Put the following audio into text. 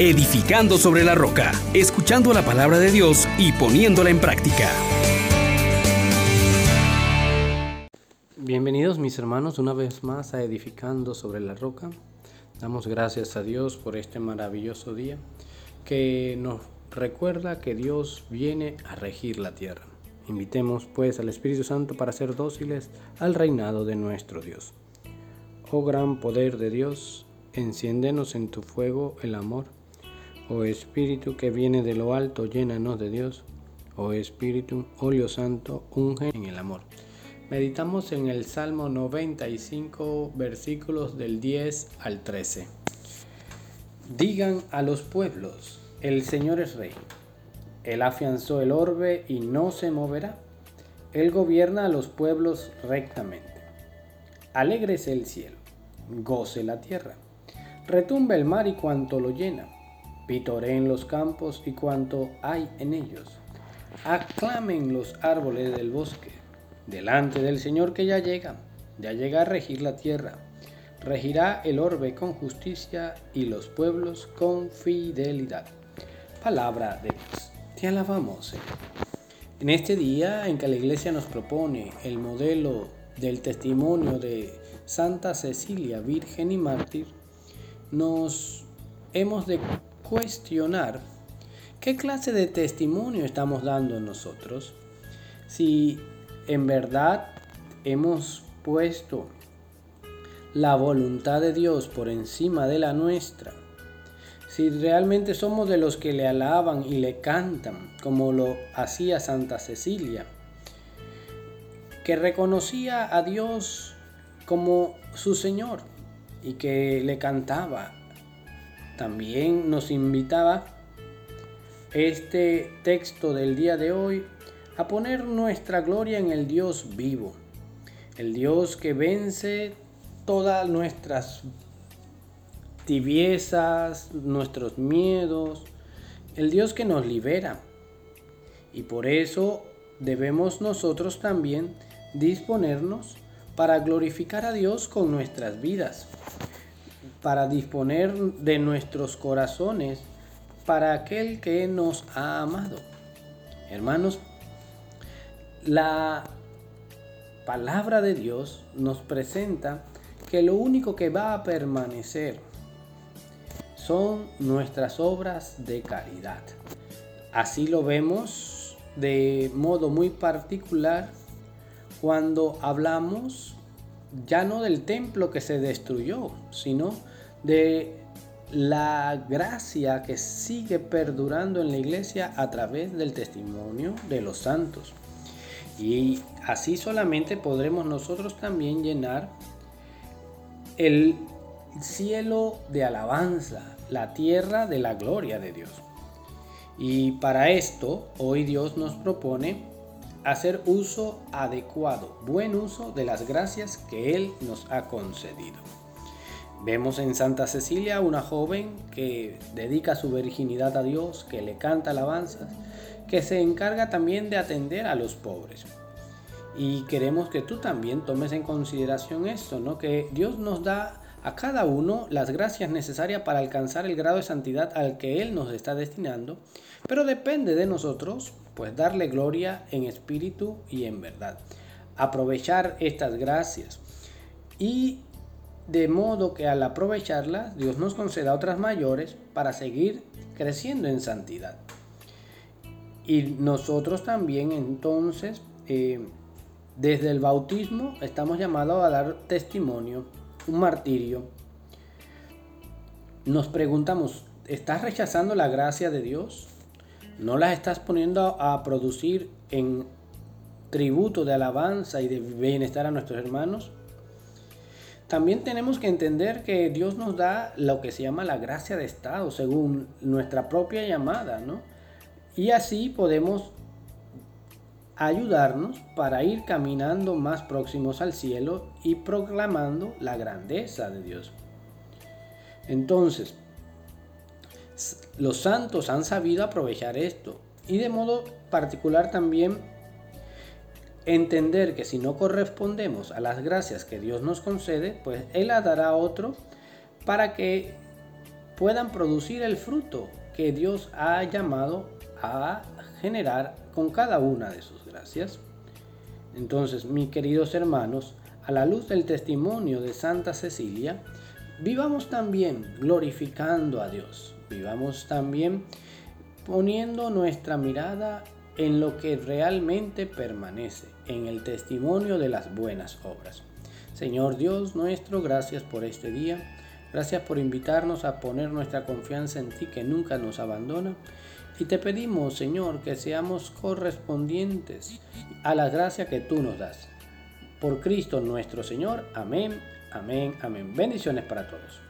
edificando sobre la roca, escuchando la palabra de Dios y poniéndola en práctica. Bienvenidos mis hermanos una vez más a Edificando sobre la roca. Damos gracias a Dios por este maravilloso día que nos recuerda que Dios viene a regir la tierra. Invitemos pues al Espíritu Santo para ser dóciles al reinado de nuestro Dios. Oh gran poder de Dios, enciéndenos en tu fuego el amor. Oh Espíritu que viene de lo alto, llénanos de Dios. Oh Espíritu, óleo santo, unge en el amor. Meditamos en el Salmo 95, versículos del 10 al 13. Digan a los pueblos, el Señor es rey. Él afianzó el orbe y no se moverá. Él gobierna a los pueblos rectamente. Alégrese el cielo, goce la tierra. Retumbe el mar y cuanto lo llena. Pitoreen los campos y cuanto hay en ellos. Aclamen los árboles del bosque. Delante del Señor que ya llega, ya llega a regir la tierra. Regirá el orbe con justicia y los pueblos con fidelidad. Palabra de Dios. Te alabamos, Señor. En este día en que la iglesia nos propone el modelo del testimonio de Santa Cecilia, Virgen y Mártir, nos hemos de cuestionar qué clase de testimonio estamos dando nosotros. Si en verdad hemos puesto la voluntad de Dios por encima de la nuestra si realmente somos de los que le alaban y le cantan, como lo hacía Santa Cecilia, que reconocía a Dios como su Señor y que le cantaba. También nos invitaba este texto del día de hoy a poner nuestra gloria en el Dios vivo, el Dios que vence todas nuestras tibiezas, nuestros miedos, el Dios que nos libera. Y por eso debemos nosotros también disponernos para glorificar a Dios con nuestras vidas, para disponer de nuestros corazones para aquel que nos ha amado. Hermanos, la palabra de Dios nos presenta que lo único que va a permanecer son nuestras obras de caridad. Así lo vemos de modo muy particular cuando hablamos ya no del templo que se destruyó, sino de la gracia que sigue perdurando en la iglesia a través del testimonio de los santos. Y así solamente podremos nosotros también llenar el cielo de alabanza, la tierra de la gloria de Dios. Y para esto, hoy Dios nos propone hacer uso adecuado, buen uso de las gracias que Él nos ha concedido. Vemos en Santa Cecilia una joven que dedica su virginidad a Dios, que le canta alabanzas, que se encarga también de atender a los pobres. Y queremos que tú también tomes en consideración esto, ¿no? Que Dios nos da a cada uno las gracias necesarias para alcanzar el grado de santidad al que Él nos está destinando, pero depende de nosotros, pues darle gloria en espíritu y en verdad. Aprovechar estas gracias y de modo que al aprovecharlas Dios nos conceda otras mayores para seguir creciendo en santidad. Y nosotros también entonces, eh, desde el bautismo, estamos llamados a dar testimonio un martirio, nos preguntamos, ¿estás rechazando la gracia de Dios? ¿No las estás poniendo a producir en tributo de alabanza y de bienestar a nuestros hermanos? También tenemos que entender que Dios nos da lo que se llama la gracia de Estado, según nuestra propia llamada, ¿no? Y así podemos ayudarnos para ir caminando más próximos al cielo y proclamando la grandeza de Dios. Entonces, los santos han sabido aprovechar esto y de modo particular también entender que si no correspondemos a las gracias que Dios nos concede, pues Él la dará otro para que puedan producir el fruto que Dios ha llamado a generar con cada una de sus gracias. Entonces, mis queridos hermanos, a la luz del testimonio de Santa Cecilia, vivamos también glorificando a Dios, vivamos también poniendo nuestra mirada en lo que realmente permanece, en el testimonio de las buenas obras. Señor Dios nuestro, gracias por este día, gracias por invitarnos a poner nuestra confianza en ti que nunca nos abandona. Y te pedimos, Señor, que seamos correspondientes a la gracia que tú nos das. Por Cristo nuestro Señor. Amén, amén, amén. Bendiciones para todos.